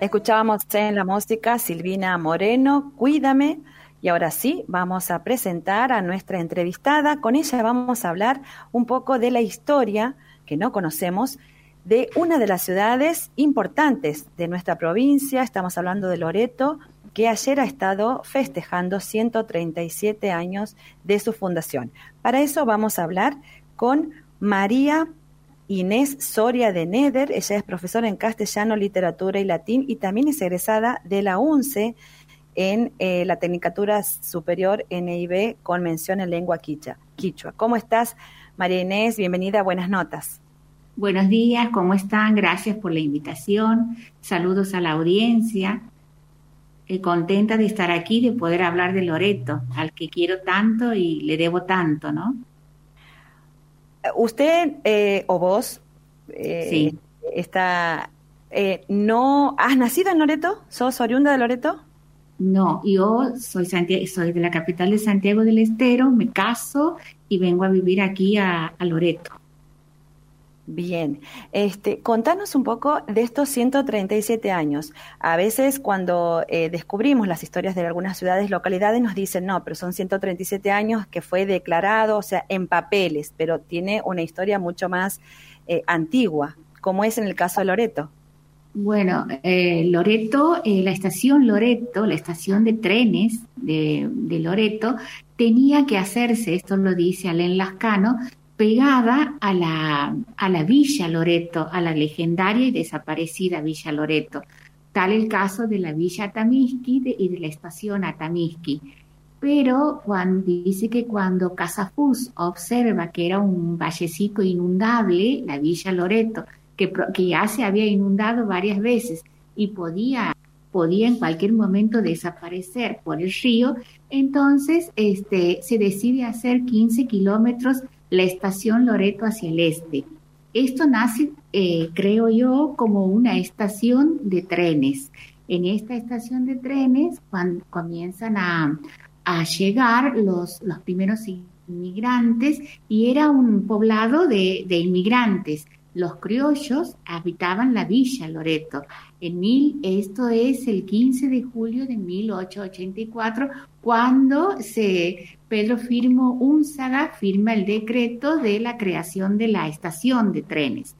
Escuchábamos en la música Silvina Moreno, Cuídame. Y ahora sí, vamos a presentar a nuestra entrevistada. Con ella vamos a hablar un poco de la historia que no conocemos de una de las ciudades importantes de nuestra provincia. Estamos hablando de Loreto, que ayer ha estado festejando 137 años de su fundación. Para eso vamos a hablar con María Inés Soria de Neder. Ella es profesora en castellano, literatura y latín y también es egresada de la UNCE en eh, la Tecnicatura Superior NIB con mención en lengua quichua. ¿Cómo estás, María Inés? Bienvenida, buenas notas. Buenos días, ¿cómo están? Gracias por la invitación. Saludos a la audiencia. Eh, contenta de estar aquí, de poder hablar de Loreto, al que quiero tanto y le debo tanto, ¿no? Usted eh, o vos eh, está, eh, no, ¿has nacido en Loreto? ¿Sos oriunda de Loreto? No, yo soy, soy de la capital de Santiago del Estero, me caso y vengo a vivir aquí a Loreto. Bien, este, contanos un poco de estos 137 años. A veces cuando eh, descubrimos las historias de algunas ciudades, localidades, nos dicen, no, pero son 137 años que fue declarado, o sea, en papeles, pero tiene una historia mucho más eh, antigua, como es en el caso de Loreto. Bueno, eh, Loreto, la estación Loreto, la estación de trenes de, de Loreto, tenía que hacerse, esto lo dice Alain Lascano, pegada a la, a la Villa Loreto, a la legendaria y desaparecida Villa Loreto. Tal el caso de la Villa Atamisqui y de la estación Atamisqui. Pero cuando, dice que cuando Casafus observa que era un vallecito inundable, la Villa Loreto, que, que ya se había inundado varias veces y podía podía en cualquier momento desaparecer por el río, entonces este, se decide hacer 15 kilómetros la estación Loreto hacia el este. Esto nace, eh, creo yo, como una estación de trenes. En esta estación de trenes, cuando comienzan a, llegar los, los primeros inmigrantes, y era un poblado de, de inmigrantes. Los criollos habitaban la villa Loreto. En mil, esto es el 15 de julio de 1884, cuando se, Pedro firmó un saga, firma el decreto de la creación de la estación de trenes.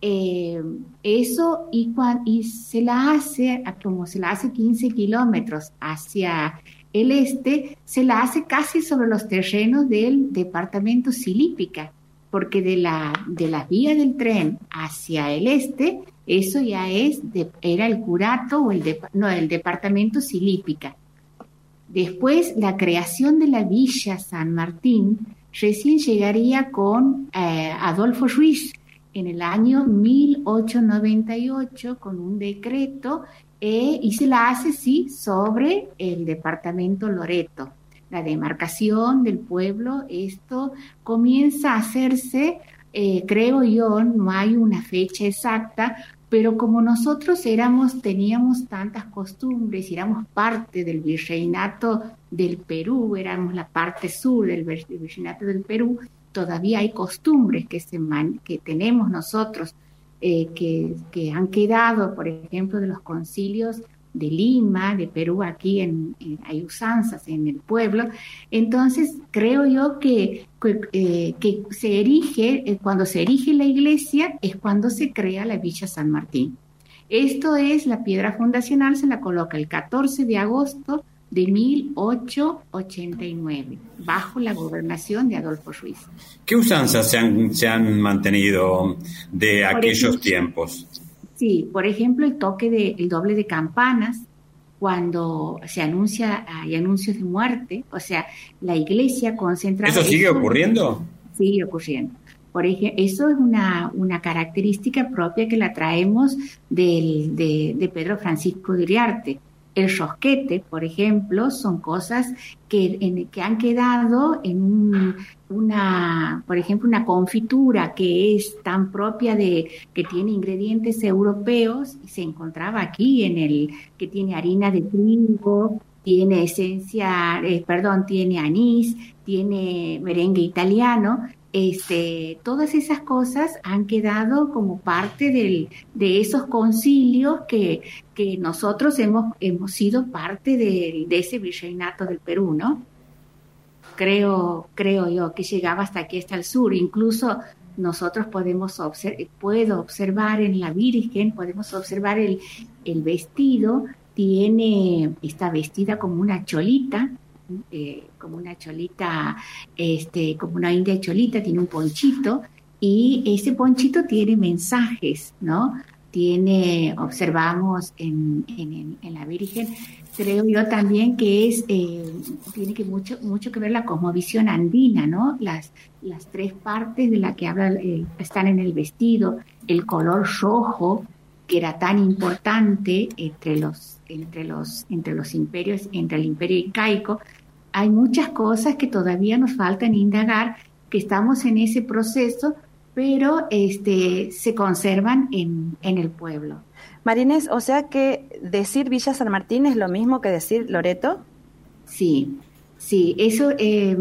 Eh, eso y, y se la hace, como se la hace 15 kilómetros hacia el este, se la hace casi sobre los terrenos del departamento Silípica, porque de la, de vía del tren hacia el este, eso ya es, era el curato o el, no, el departamento Silípica. Después, la creación de la Villa San Martín recién llegaría con eh, Adolfo Ruiz en el año 1898 con un decreto eh, y se la hace, sí, sobre el departamento Loreto la demarcación del pueblo, esto comienza a hacerse, eh, creo yo, no hay una fecha exacta, pero como nosotros éramos, teníamos tantas costumbres, éramos parte del virreinato del Perú, éramos la parte sur del virreinato del Perú, todavía hay costumbres que, se que tenemos nosotros, eh, que, que han quedado, por ejemplo, de los concilios de Lima, de Perú, aquí en, hay usanzas en el pueblo. Entonces, creo yo que, que, eh, se erige, eh, cuando se erige la iglesia, es cuando se crea la Villa San Martín. Esto es la piedra fundacional, se la coloca el 14 de agosto de 1889, bajo la gobernación de Adolfo Ruiz. ¿Qué usanzas se han, se han mantenido de aquellos tiempos? Sí, por ejemplo, el toque de el doble de campanas cuando se anuncia hay anuncios de muerte, o sea, la iglesia concentra ¿Eso sigue ocurriendo? Sigue ocurriendo. Por ejemplo, eso es una, una característica propia que la traemos del, de, de Pedro Francisco de Uriarte el rosquete, por ejemplo, son cosas que, que han quedado en una, por ejemplo, una confitura que es tan propia de, que tiene ingredientes europeos y se encontraba aquí en el, que tiene harina de trigo, tiene esencia, eh, perdón, tiene anís, tiene merengue italiano, este, todas esas cosas han quedado como parte del, de esos concilios que, nosotros hemos, hemos sido parte de, de ese virreinato del Perú, ¿no? Creo, creo yo que llegaba hasta aquí, hasta el sur. Incluso nosotros podemos observar, puedo observar en la Virgen, podemos observar el, el vestido, tiene, está vestida como una cholita, eh, como una cholita, este, como una india cholita, tiene un ponchito y ese ponchito tiene mensajes, ¿no? Tiene, observamos en, en, la Virgen, creo yo también que es, eh, tiene que mucho, mucho que ver la cosmovisión andina, ¿no? Las, las tres partes de la que habla eh, están en el vestido, el color rojo, que era tan importante entre los, entre los, entre los imperios, entre el imperio incaico, hay muchas cosas que todavía nos faltan indagar, que estamos en ese proceso, pero este, se conservan en, en el pueblo. Marines, o sea que decir Villa San Martín es lo mismo que decir Loreto. Sí, sí, eso eh,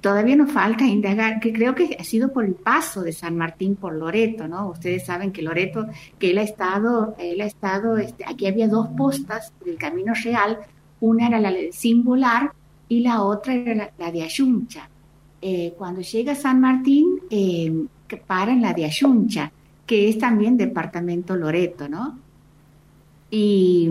todavía nos falta indagar, que creo que ha sido por el paso de San Martín por Loreto, ¿no? Ustedes saben que Loreto, que él ha estado, él ha estado, este, aquí había dos postas del Camino Real, una era la singular y la otra era la, de Ayuncha. Eh, cuando llega San Martín, eh, para en la de Ayuncha, que es también departamento Loreto, ¿no? Y,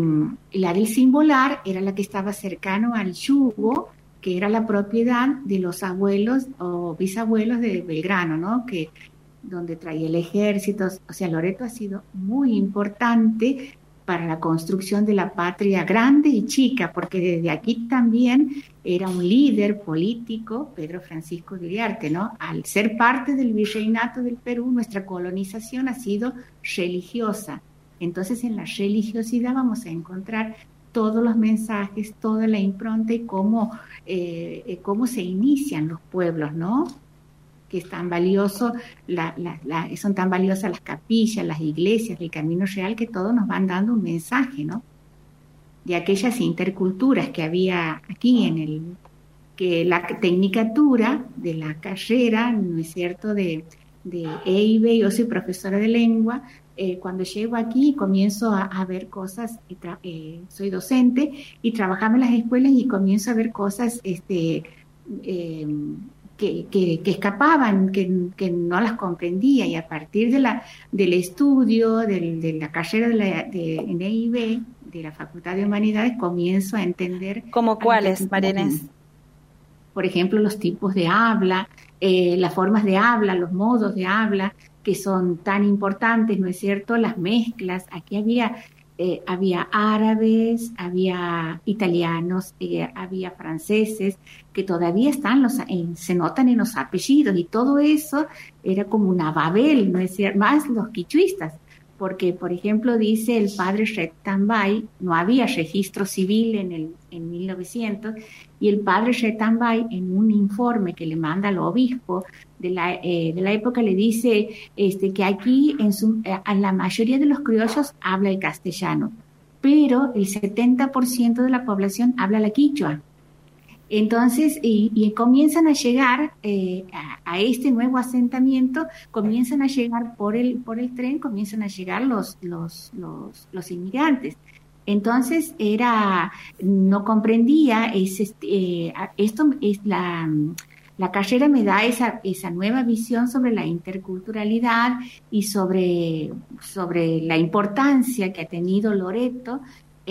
la del Simbolar era la que estaba cercano al Yugo, que era la propiedad de los abuelos o bisabuelos de Belgrano, ¿no? Que donde traía el ejército, o sea, Loreto ha sido muy importante para la construcción de la patria grande y chica, porque desde aquí también era un líder político, Pedro Francisco de Uriarte, ¿no? Al ser parte del virreinato del Perú, nuestra colonización ha sido religiosa. Entonces, en la religiosidad vamos a encontrar todos los mensajes, toda la impronta y cómo, eh, eh, cómo se inician los pueblos, ¿no? que es tan valioso, son tan valiosas las capillas, las iglesias, el camino real, que todos nos van dando un mensaje, ¿no? De aquellas interculturas que había aquí en el, que la tecnicatura de la carrera, ¿no es cierto?, de, de yo soy profesora de lengua, eh, cuando llego aquí comienzo a, ver cosas, eh, soy docente y trabajaba en las escuelas y comienzo a ver cosas este, eh, que, escapaban, que, no las comprendía y a partir de la, del estudio de la carrera de, la, de NIB, de la Facultad de Humanidades, comienzo a entender... ¿Como cuáles, Marenes? Por ejemplo, los tipos de habla, eh, las formas de habla, los modos de habla, que son tan importantes, ¿no es cierto? Las mezclas. Aquí había eh, había árabes, había italianos, eh, había franceses, que todavía están los, se notan en los apellidos y todo eso era como una Babel, ¿no es cierto? Más los quichuistas, porque, por ejemplo, dice el padre Retambay, no había registro civil en, el, en 1900, y el padre Retambay, en un informe que le manda al obispo de la, eh, de la época, le dice este, que aquí en, su, eh, en la mayoría de los criollos habla el castellano, pero el 70% de la población habla la quichua. Entonces, y, comienzan a llegar eh, a, este nuevo asentamiento, comienzan a llegar por el, por el tren, comienzan a llegar los, los, los, inmigrantes. Entonces era, no comprendía, este, esto es la, la carrera me da esa, esa nueva visión sobre la interculturalidad y sobre, sobre la importancia que ha tenido Loreto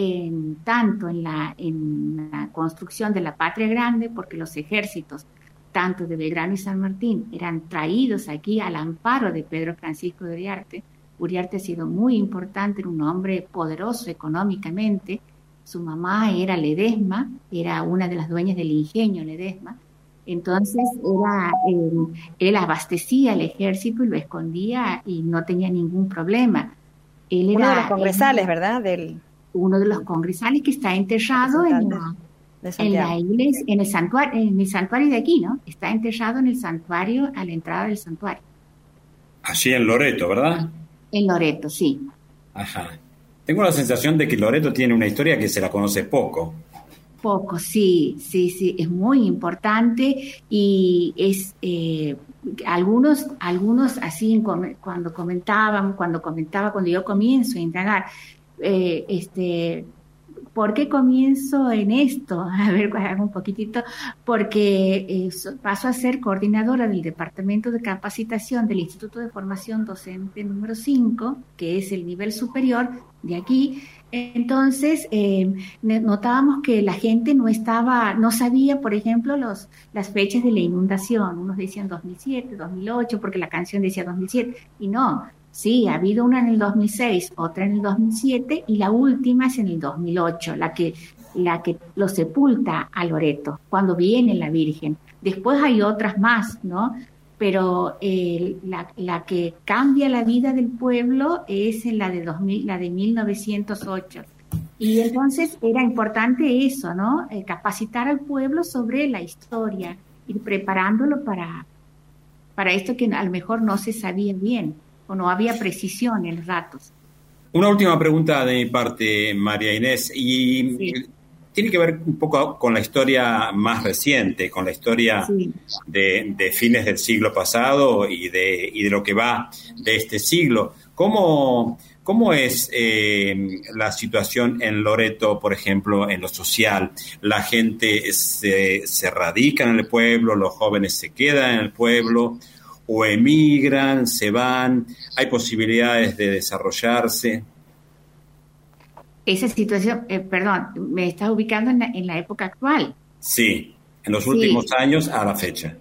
en, tanto en la, en la construcción de la patria grande, porque los ejércitos, tanto de Belgrano y San Martín, eran traídos aquí al amparo de Pedro Francisco de Uriarte. Uriarte ha sido muy importante, era un hombre poderoso económicamente. Su mamá era Ledesma, era una de las dueñas del ingenio Ledesma. Entonces era, eh, él abastecía el ejército y lo escondía y no tenía ningún problema. Él era, Uno de los congresales, ¿verdad? Del, uno de los congresales que está enterrado en la, en la iglesia, en el santuario, en el santuario de aquí, ¿no? Está enterrado en el santuario, a la entrada del santuario. Así en Loreto, ¿verdad? En Loreto, sí. Ajá. Tengo la sensación de que Loreto tiene una historia que se la conoce poco. Poco, sí, sí, sí, es muy importante y es, eh, algunos, algunos así cuando comentaban, cuando comentaba, cuando yo comienzo a indagar, eh, este, ¿Por qué comienzo en esto? A ver, un poquitito, porque eh, paso a ser coordinadora del Departamento de Capacitación del Instituto de Formación Docente número 5, que es el nivel superior de aquí. Entonces, eh, notábamos que la gente no estaba, no sabía, por ejemplo, los, las fechas de la inundación. Unos decían 2007, 2008, porque la canción decía 2007, y no, Sí, ha habido una en el 2006, otra en el 2007 y la última es en el 2008, la que, la que lo sepulta a Loreto, cuando viene la Virgen. Después hay otras más, ¿no? Pero eh, la, que cambia la vida del pueblo es la de, 2000, la de 1908. Y entonces era importante eso, ¿no? Eh, capacitar al pueblo sobre la historia, ir preparándolo para, para esto que a lo mejor no se sabía bien o no había precisión en los datos. Una última pregunta de mi parte, María Inés, y tiene que ver un poco con la historia más reciente, con la historia de, fines del siglo pasado y de, y de lo que va de este siglo. ¿Cómo, cómo es eh, la situación en Loreto, por ejemplo, en lo social? ¿La gente se, se radica en el pueblo, los jóvenes se quedan en el pueblo? O emigran, se van, hay posibilidades de desarrollarse. Esa situación, eh, perdón, me estás ubicando en la, época actual. Sí, en los últimos años a la fecha.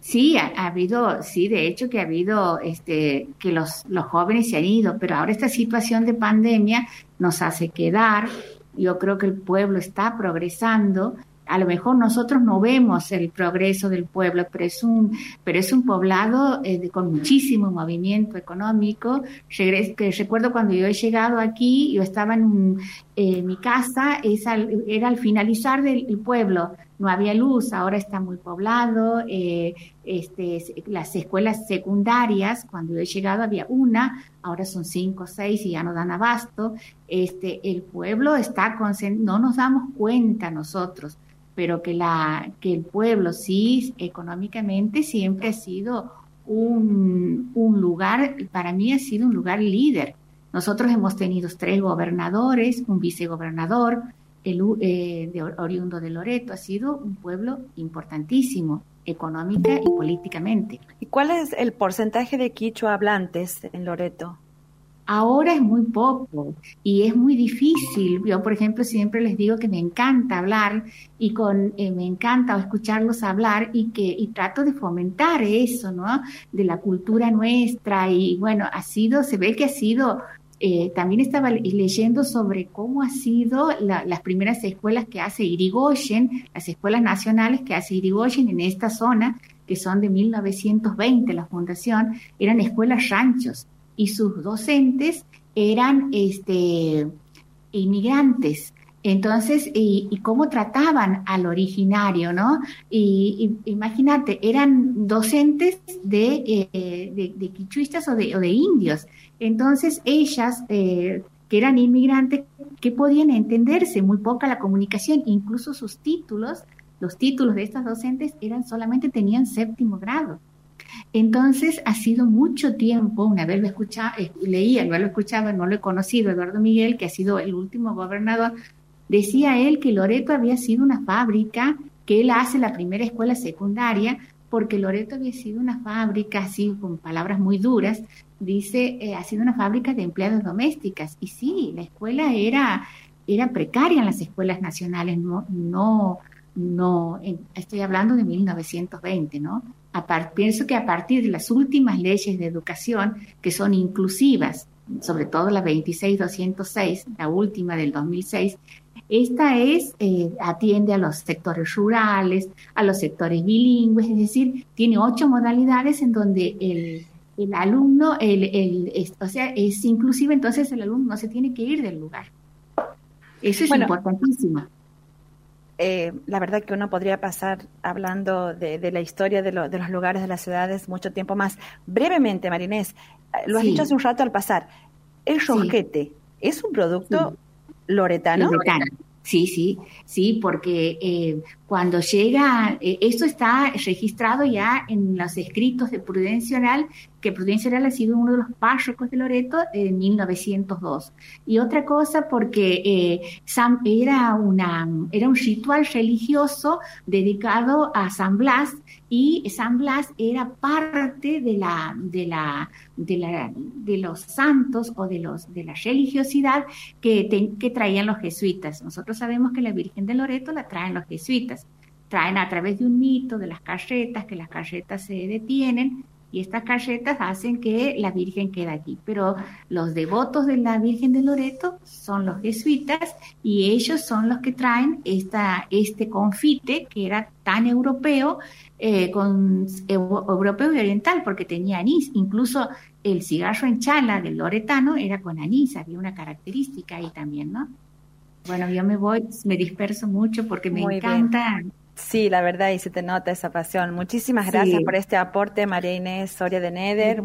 Sí, ha, habido, sí, de hecho que ha habido, este, que los, los jóvenes se han ido, pero ahora esta situación de pandemia nos hace quedar. Yo creo que el pueblo está progresando a lo mejor nosotros no vemos el progreso del pueblo, pero es un, pero es un poblado eh, con muchísimo movimiento económico. recuerdo cuando yo he llegado aquí, yo estaba en, mi casa, era al finalizar del pueblo, no había luz, ahora está muy poblado. Eh, este, las escuelas secundarias, cuando yo he llegado había una, ahora son cinco o seis y ya no dan abasto. Este, el pueblo está, no nos damos cuenta nosotros pero que, la, que el pueblo sí económicamente siempre ha sido un, un lugar, para mí ha sido un lugar líder. Nosotros hemos tenido tres gobernadores, un vicegobernador, el eh, de, oriundo de Loreto, ha sido un pueblo importantísimo económica y políticamente. ¿Y cuál es el porcentaje de quichua hablantes en Loreto? Ahora es muy poco y es muy difícil. Yo, por ejemplo, siempre les digo que me encanta hablar y con eh, me encanta escucharlos hablar y que y trato de fomentar eso, ¿no? De la cultura nuestra y bueno, ha sido, se ve que ha sido eh, también estaba leyendo sobre cómo ha sido las primeras escuelas que hace Irigoyen, las escuelas nacionales que hace Irigoyen en esta zona, que son de 1920, la fundación, eran escuelas ranchos y sus docentes eran este, inmigrantes. Entonces, y, cómo trataban al originario, ¿no? Y, imagínate, eran docentes de, eh, de, quichuistas o de, o de, indios. Entonces, ellas, eh, que eran inmigrantes, que podían entenderse muy poca la comunicación, incluso sus títulos, los títulos de estas docentes eran solamente tenían séptimo grado. Entonces ha sido mucho tiempo, una vez lo escuchaba, eh, leía, no lo escuchaba, no lo he conocido, Eduardo Miguel, que ha sido el último gobernador, decía él que Loreto había sido una fábrica, que él hace la primera escuela secundaria, porque Loreto había sido una fábrica, así con palabras muy duras, dice, eh, ha sido una fábrica de empleados domésticas. Y sí, la escuela era, era precaria en las escuelas nacionales, no, no, no, estoy hablando de 1920, ¿no? Pienso que a partir de las últimas leyes de educación, que son inclusivas, sobre todo la 26206, la última del 2006, esta es, eh, atiende a los sectores rurales, a los sectores bilingües, es decir, tiene ocho modalidades en donde el, el alumno, el, el, o sea, es inclusive, entonces el alumno no se tiene que ir del lugar. Eso es importantísimo. Eh, la verdad que uno podría pasar hablando de, la historia de, los lugares de las ciudades mucho tiempo más. Brevemente, Marinés, eh, lo has dicho hace un rato al pasar. El rosquete, ¿es un producto loretano? Sí, sí, sí, porque, eh, cuando llega, eh, esto está registrado ya en los escritos de Prudencia Oral, que Prudencia Oral ha sido uno de los párrocos de Loreto en 1902. Y otra cosa porque eh, era, una, era un ritual religioso dedicado a San Blas y San Blas era parte de la, de la, de, la, de los santos o de, los, de la religiosidad que, que traían los jesuitas. Nosotros sabemos que la Virgen de Loreto la traen los jesuitas. Traen a través de un mito de las carretas, que las carretas se detienen y estas carretas hacen que la Virgen quede aquí. Pero los devotos de la Virgen de Loreto son los jesuitas y ellos son los que traen esta, este confite que era tan europeo, eh, con, europeo y oriental, porque tenía anís. Incluso el cigarro en chala del loretano era con anís, había una característica ahí también, ¿no? Bueno, yo me voy, me disperso mucho porque me encanta. Sí, la verdad, y se te nota esa pasión. Muchísimas gracias por este aporte, María Inés Soria de Neder.